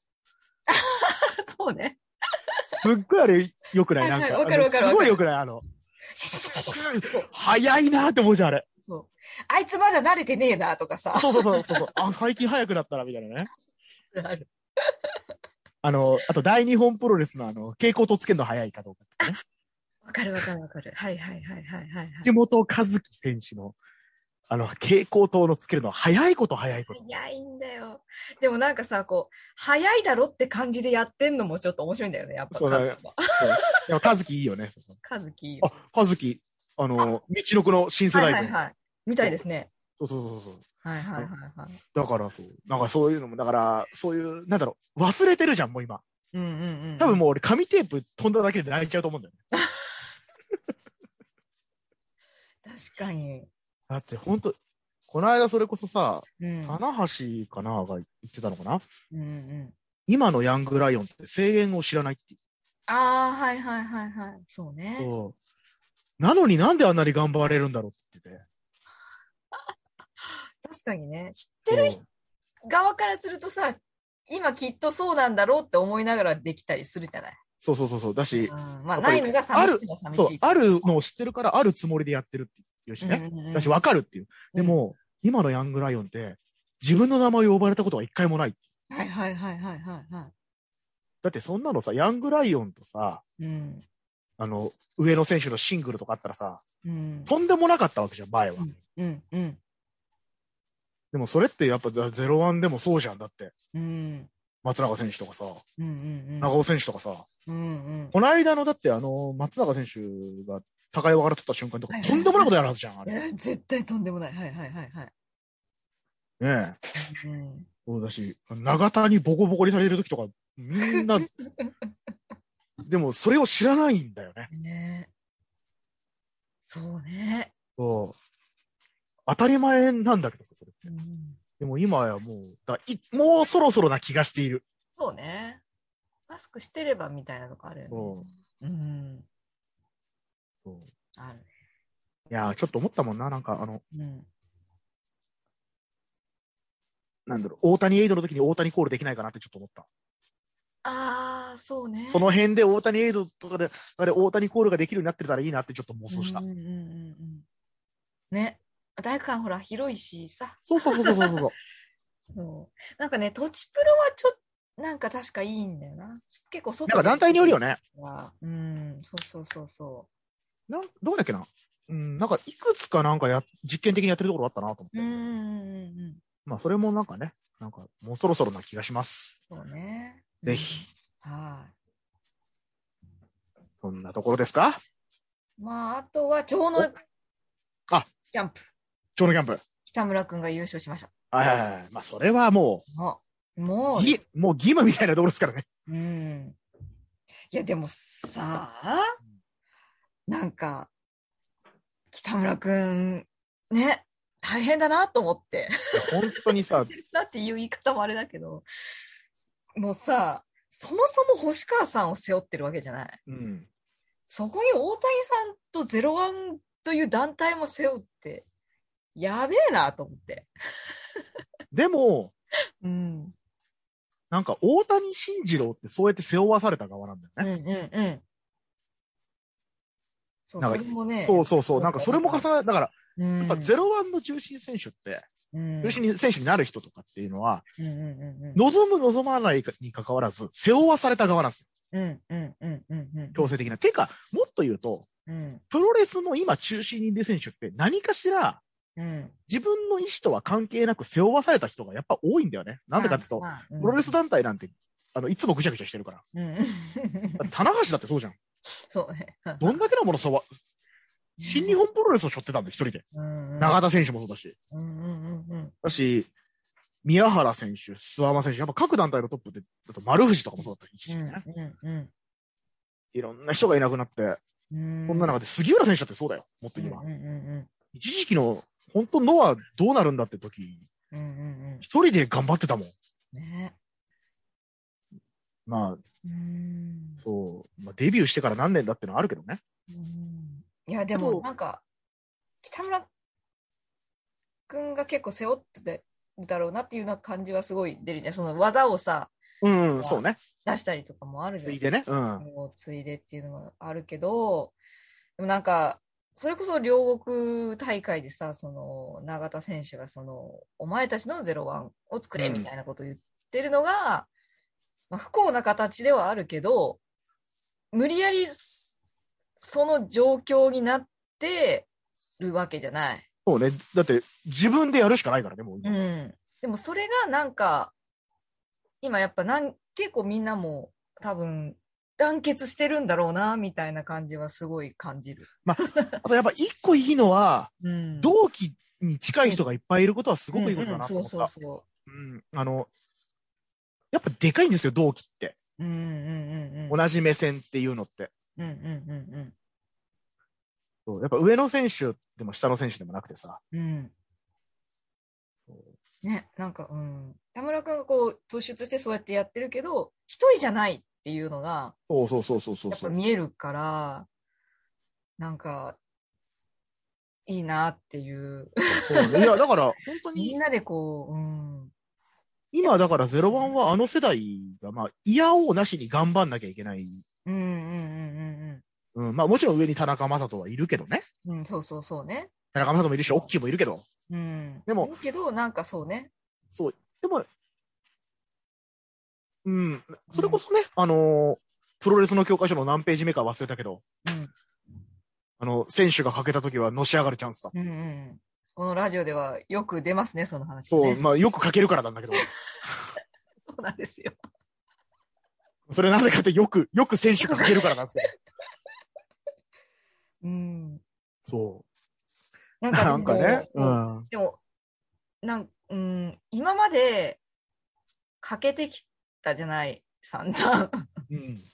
う。そうね。すっごいあれ良くない？なんか。わかるわかるすごい良くない？あの、早いなって思うじゃん、あれ。そうあいつまだ慣れてねえなとかさ。そうそうそうそうそう。あ、最近早くなったな、みたいなね。あるあの、あと大日本プロレスのあの、蛍光灯つけるの早いかどうかとかね。わかるわかるわかる。はいはいはいはいはい、はい。木本和樹選手の、あの、蛍光灯のつけるの早いこと早いこと。早いんだよ。でもなんかさ、こう、早いだろって感じでやってんのもちょっと面白いんだよね、やっぱ。そうだねそう和樹いいよね。カズキ。あ、和樹、あの、道のくの新世はい。はいはい。みたいですね。そうそうそうそう。はいはいはいはい。だからそう。なんかそういうのも、だから、そういう、なんだろう、忘れてるじゃん、もう今。うんうんうん。多分もう俺、紙テープ飛んだだけで泣いちゃうと思うんだよね。確かに。だって、ほんと、この間それこそさ、うん。棚橋かなが言ってたのかな？うんうん。今のヤングライオンって声援を知らないっていう。ああ、はいはいはいはい。そうね。そう。なのになんであんなに頑張れるんだろうって言ってて。確かにね。知ってる人側からするとさ、今きっとそうなんだろうって思いながらできたりするじゃない？そうそうそうそう。だしう、ん、まあ、ないのが寂しいのは寂しい。そう、あるのを知ってるから、あるつもりでやってるっていうしね。うんうんうんだし、わかるっていう。でも、今のヤングライオンって、自分の名前を呼ばれたことは一回もない。はいはいはいはいはいはだってそんなのさ、ヤングライオンとさ、い。うん。あの、上の選手のシングルとかあったらさ、うん。とんでもなかったわけじゃん、前は。うんうん。でもそれってやっぱゼロワンでもそうじゃん。だって、うん。松永選手とかさ、うんうん長尾選手とかさ、うん。うんこの間のだってあの、松永選手が高岩から取った瞬間とか、はいとんでもないことやるはずじゃん、あうん。れ。絶対とんでもない。はいはいはいはい。ねえ。うん。そうだし、長田にボコボコにされる時とか、みんな、でもそれを知らないんだよね。ねそうね。そう。当たり前なんだけどさ、それって。うん。でも今やもう、だいもうそろそろな気がしている。そうね。マスクしてればみたいなのがあるよね。そううん。そうあるね。いやー、ちょっと思ったもんな、なんかあの、うん。なんだろう、大谷エイドの時に大谷コールできないかなってちょっと思った。ああ、そうね。その辺で大谷エイドとかで、あれ大谷コールができるようになってたらいいなってちょっと妄想した。うんうんうんうんうん。ね。体育館ほら広いしさ。そうそうそうそうそうそう。そうなんかね、トチプロはちょっと、なんか確かいいんだよな。結構外なんか団体によるよね。はうん、そうそうそうそなんどうだっけな。うん、なんかいくつかなんかや、実験的にやってるところあったなと思って。う。うんうんうんうん。まあそれもなんかね、なんかもうそろそろな気がします。そうね。ぜひ。うん。はそんなところですか？い。まあ、あとは、蝶のあジャンプ。蝶のキャンプ。北村くんが優勝しました。はいはいはい。まあそれはももう、もう、う、ぎもう義務みたいなところですからね。うん。いや、でもさあ、なんか、北村くん、ね、大変だなと思って。本当にさ、なっていう言い方もあれだけど、もうさ、そもそも星川さんを背負ってるわけじゃない。うん。そこに大谷さんとゼロワンという団体も背負って、やべえなと思って。でも、うん。なんか大谷慎次郎ってそうやって背負わされた側なんだようんね。うんうん。そう、それもね。そうそうそう。なんかそれも重なる。だから、うん。やっぱゼロワンの中心選手って、うん、中心選手になる人とかっていうのは、うんうんうんうん。望む望まないに関わらず、背負わされた側なんですよ。うんうんうんうんうん。強制的な。てか、もっと言うと、うんプロレスの今中心にいる選手って何かしらうん。自分の意思とは関係なく背負わされた人がやっぱ多いんだよね。なんでかっていうと、まあ、ププロレス団体なんて、あの、いつもぐちゃぐちゃしてるから。うん。棚橋だってそうじゃん。そうね。どんだけのもの背負わ、新日本プロレスを背負ってたんだよ、一人で。うんうん長田選手もそうだし。うんうんうんうん。だし、宮原選手、諏訪間選手、やっぱ各団体のトップで、あと丸藤とかもそうだった、一時期ね。うんうんいろんな人がいなくなって、うん。こんな中で杉浦選手だってそうだよ、もっと今。うんうんうん一時期の、本当ノアどうなるんだって時、うん。うんうん一人で頑張ってたもん。うん。ね。まあ、うん。そう、まあ、デビューしてから何年だってのはあるけどね。うんいや、でもなんか、北村くんが結構背負ってるだろうなっていうような感じはすごい出るじゃん。その技をさ、うん、そうね。出したりとかもあるじゃん。ついでね。うん。もうついでっていうのもあるけど、でもなんか、それこそ両国大会でさ、その、永田選手がその、お前たちのゼロワンを作れうんみたいなことを言ってるのが、まあ、不幸な形ではあるけど、無理やりその状況になってるわけじゃない。そうね。だって、自分でやるしかないからね、もう今。うん。でもそれがなんか、今やっぱなん結構みんなも多分団結してるんだろうな、みたいな感じはすごい感じる。あとやっぱ一個いいのは、うん同期に近い人がいっぱいいることはすごくいいことだなと思った。うんうんそうそううん。あの、やっぱでかいんですよ、同期って。そう。うんうんうんうん。同じ目線っていうのって。うんうんうんそうやっぱ上の選手でも下の選手でもなくてさ。うん。ね、なんか、うん。田村くんがこう突出してそうやってやってるけど、一人じゃないっていうのが、そうそうそうそうそうやっぱ。見えるから、なんか、いいなっていう。いや、だから、本当に、みんなでこう、うん。今だからゼロワンはあの世代が、まあ、嫌おうなしに頑張んなきゃいけない。うんうんうんうん。まあもちろん上に田中将人はいるけどね。うんうん。うん、そうそうそうね。田中将人もいるし、オッキーもいるけど。うん。でもだけど、なんかそうね。そう。でも、うん。それこそね、あのープロレスの教科書の何ページ目か忘れたけど、うん。あの、選手が欠けた時はのし上がるチャンスだ。うんうん。このラジオではよく出ますね、その話、そう、ね。まあよく欠けるからなんだけど、そうなんですよ。それなぜかってよく、よく選手が欠けるからなんですよ。うん。そなう。なんかね、うん。でも、なん、うん、今まで、欠けてきたじゃない、散々。うん。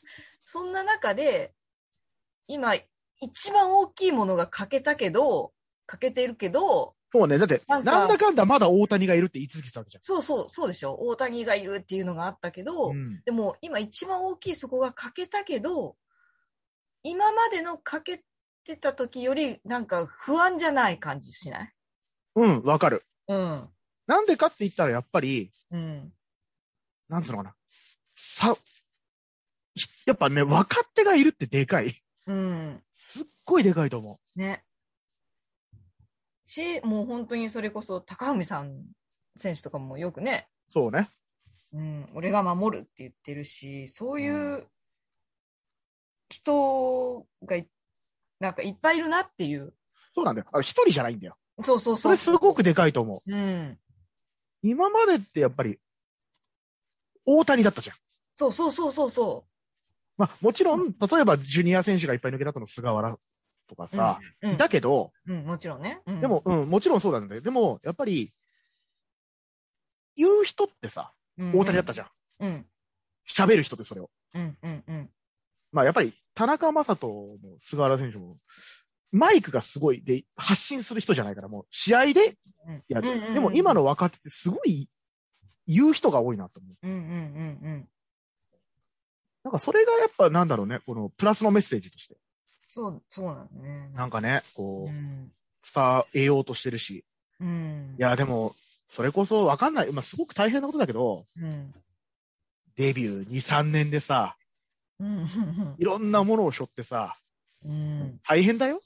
そんな中で、今、一番大きいものが欠けたけど、欠けてるけど、そうね、だって、なんんだかんだまだ大谷がいるって言い続けてたわけじそうそう、そうでしょ。大谷がいるっていうのがあったけど、ゃん。うん。でも今一番大きいそこが欠けたけど、今までの欠けてた時よりなんか不安じゃない感じしない？うん、わかる。うん。なんでかって言ったらやっぱり、うん。なんつうのかな。さ、ひやっぱね、若手がいるってでかい。うん。すっごいでかいと思ね。し、もう本当にそれこそ高文さん選手とかもよくね、そうね。うん、俺が守るって言ってるし、そういう人がいなんかいっぱいいるなっていう。そうなんだよ。あ一人じゃないんだよ。そうそうそう。それすごくでかいと思う。うん。今までってやっぱり、大谷だったじゃん。そうそうそうそうそまあ、もちろん、例えばジュニア選手がいっぱい抜けた後の菅原とかう。さ、うん、いたけど、うん、もちろんね。うんでも、、うん、もちろんそうなんだよ。でも、やっぱり、言う人ってさ、うん大谷だったじゃん。うん、喋る人ってそれを。うん、うん、うん。まあ、やっぱり、田中将人も菅原選手も、マイクがすごいで、発信する人じゃないから、もう、試合でうんやる。うんうんうんでも、今の若手ってすごい、言う人が多いなと思う。うん、うん、うん、なんか、それがやっぱ、なんだろうね、この、プラスのメッセージとして。そう、そうなのね。なんかね、こう、うん。伝えようとしてるし。うん。いや、でも、それこそわかんない。まあ、すごく大変なことだけど、うん。デビュー2、3年でさ、うん。いろんなものを背負ってさ、うん。大変だよ。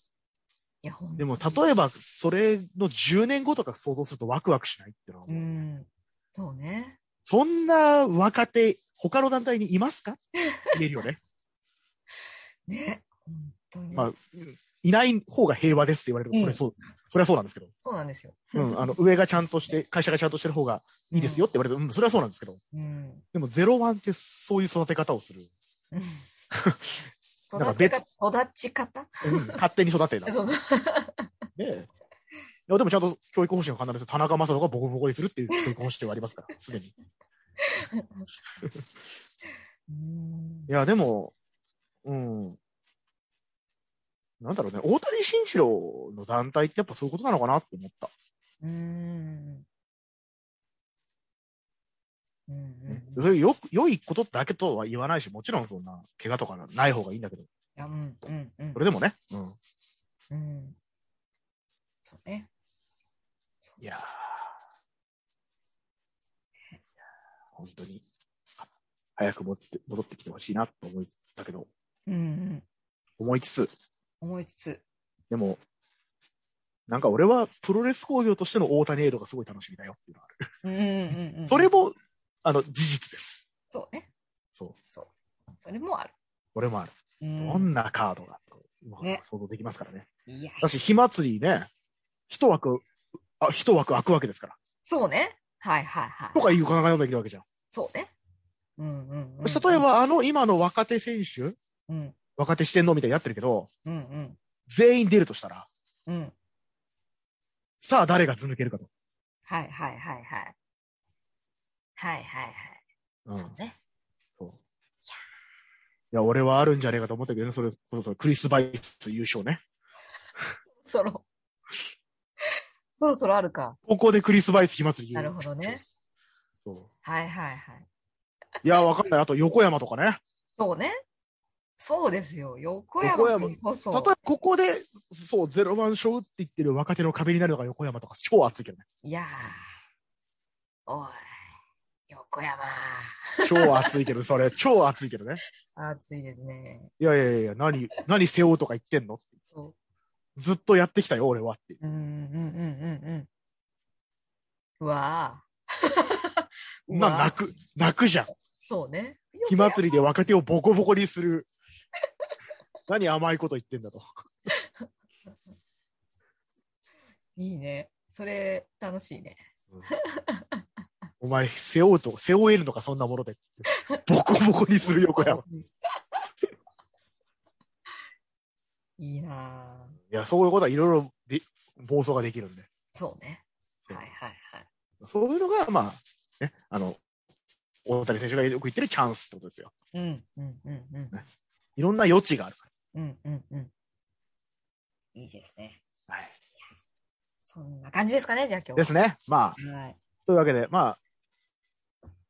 いや、でも、例えば、それの10年後とか想像するとワクワクしないってのは、うん。そうね。そんな若手、他の団体にいますか？言えるよね。ね。本当に。まあ、うんいない方が平和ですって言われると、それそう、それはそうなんですけど。そうなんですよ。うん、あの、上がちゃんとして、会社がちゃんとしてる方がいいですよって言われると、うん、それはそうなんですけど。うん。でも、ゼロワンってそういう育て方をする。うん。なんか別育ち方？うん、勝手に育てた。そうそう。で、いやでもちゃんと教育方針が必ず田中将人がボコボコにするっていう教育方針はありますから、すでに。いうん。や、でも、うん。なんだろうね、大谷慎次郎の団体ってやっぱそういうことなのかなって思った。うん。うん。うん。それよく、良いことだけとは言わないし、もちろんそんな怪我とかない方がいいんだけど、いや、うん。うん。うんそれでもね、うん。うん。そうね。いやー本当に、早く戻って、戻ってきてほしいなと思ったけど、うん。うん。思いつつ、思いつつ。でも、なんか俺はプロレス工業としての大谷エイドがすごい楽しみだよっていうのがある。うん。うん。うん。それも、あの、事実です。そうね。そう。そう。それもある。俺もある。うどん。んなカードが、今ね想像できますからね。いや、だし、火祭りね、一枠、あ、一枠開くわけですから。そうね。はいはいはい。とかいう考え方ができるわけじゃん。そうね。うんうんうん。例え、ば、あの、今の若手選手、うん。若手四天王みたいにやってるけど、うんうん。全員出るとしたら、うん。さあ誰が図抜けるかと。はいはいはいはい。はいはいはい。うん。そうね。そう。いや、俺はあるんじゃねえかと思ったけどね、それ、そクリス・バイス優勝ね。そろ。そろそろあるか。ここでクリス・バイス火祭り優な勝。るほどね。そはいはいはい。う。いや、わかんない。あと、横山とかね。そうね。そうですよ。横横山こそ。例えば、ここで、そう、ゼロワン勝って言ってる若手の壁になるのが横山とか、超熱いけどね。いやー。おい。横山。超熱いけど、それ、超熱いけどね。熱いですね。いやいやいや、何、何背負うとか言ってんのそずっとやってきたよ、俺はって。う。うんうんうんうんうん。うわー。うまあ、泣く、泣くじゃん。そうね。火祭りで若手をボコボコにする。何甘いこと言ってんだと。いいね。それ、楽しいね。お前、背負うと、背負えるのか、そんなもので。ボコボコにする横山。いいなぁ。いや、そういうことはいろいろで暴走ができるんで。そうね。そうはいはいはい。そういうのが、まあ、ね、あの、大谷選手がよく言ってるチャンスってことですよ。うんうんうんうん。いろんな余地があるかうんうんうん。いいですね。ら。はい。そんな感じですかね、じゃあ今日は。ですね。まあ、はい。というわけで、まあ、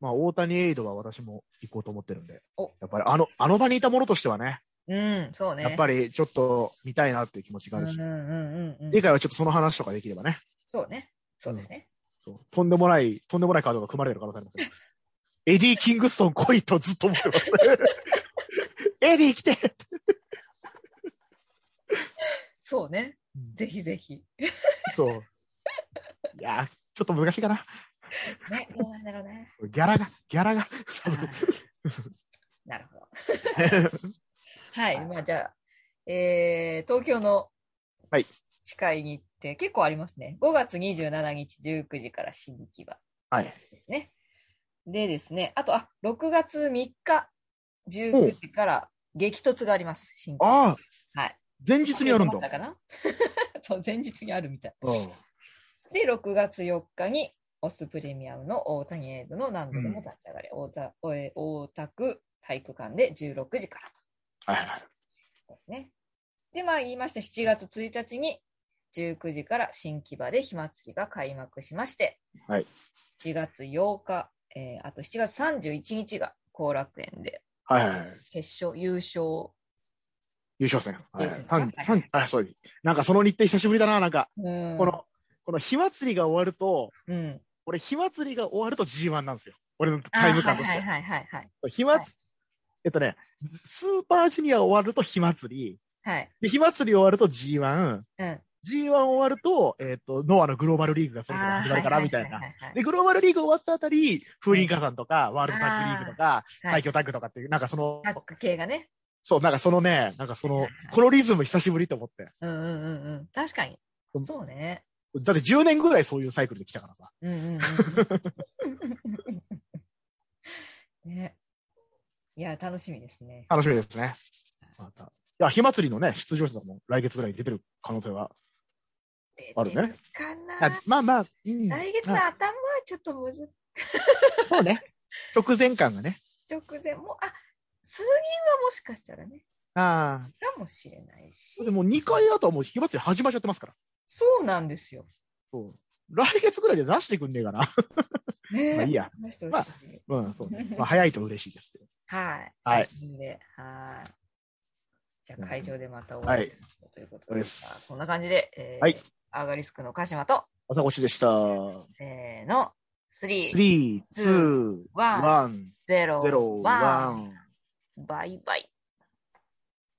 まあ、大谷エイドは私も行こうと思ってるんでお、やっぱりあの、あの場にいたものとしてはね、うん、そうね。やっぱりちょっと見たいなっていう気持ちがあるし、うんうんうんうん。次回はちょっとその話とかできればね、そうね。そうですね。そうとんでもない、とんでもないカードが組まれてる可能性ありますよ。エディ・キングストン来いとずっと思ってますね。エディ来てそうね。ぜひぜひ。そう。いやー、ちょっと難しいかな。ね、どうなんだろうね。ギャラが、ギャラが、なるほど。はい、まあじゃあ、えー、東京のはい司会に行って結構ありますね。5月27日19時から新木場はい。ね。でですね、あと、あ、6月3日19時から激突があります。新木場ああ、はい。前日にあるんだ。かなそう、前日にあるみたい。うんで、6月4日に、オスプレミアムの大谷エイドの何度でも立ち上がり、大田え大田区体育館で16時からはいはい。ですね。で、まあ言いました7月1日に19時から新木場で火祭りが開幕しまして、はい7月8日、えーあと7月31日が後楽園ではいはいはい。決勝優勝。優勝戦。はいですね三三あ、そう。なんかその日程久しぶりだな、なんか。うんこの、この火祭りが終わると、うん、俺、火祭りが終わると G1 なんですよ。俺のタイム感として。あはいはいはいはい火祭はいえっとね、スーパージュニア終わると火祭り。はい。はい。で、火祭り終わると G1。うん。G1 終わると、えっ、と、ノアのグローバルリーグがそろそろ始まるから、みたいな。で、グローバルリーグ終わったあたり、風林火山とか、ワールドタッグリーグとか、はい最強タッグとかっていう、なんかその、タッグ系がね。そう、なんかそのね、なんかその、このリズム久しぶりと思って。うんうんうんうん。確かにう。んそうね。だって10年ぐらいそういうサイクルで来たからさ。うんうんうんうん。ね。いや、楽しみですね。楽しみですね。また。いや、火祭りのね、出場者とかも来月ぐらいに出てる可能性はあるね。かあなまあまあ、うん。来月のまあ頭はちょっとむず、そうね。直前感がね。直前、もう、あ、数人はもしかしたらね、あかもしれないしあ。。でも2回後はもう火祭り始まっちゃってますから。そうなんですよ。そう。来月ぐらいで出してくんねえかな。ねまあいいや。話してほしいうん、そうね。まあ早いと嬉しいですけど。はい。はい。はい。じゃあ会場でまたおはい会いしまということですまあこんな感じで、えーはいアーガリスクの鹿島と、朝越しでした。せーの、3、3、2、1、0、0、1 1。バイバイ。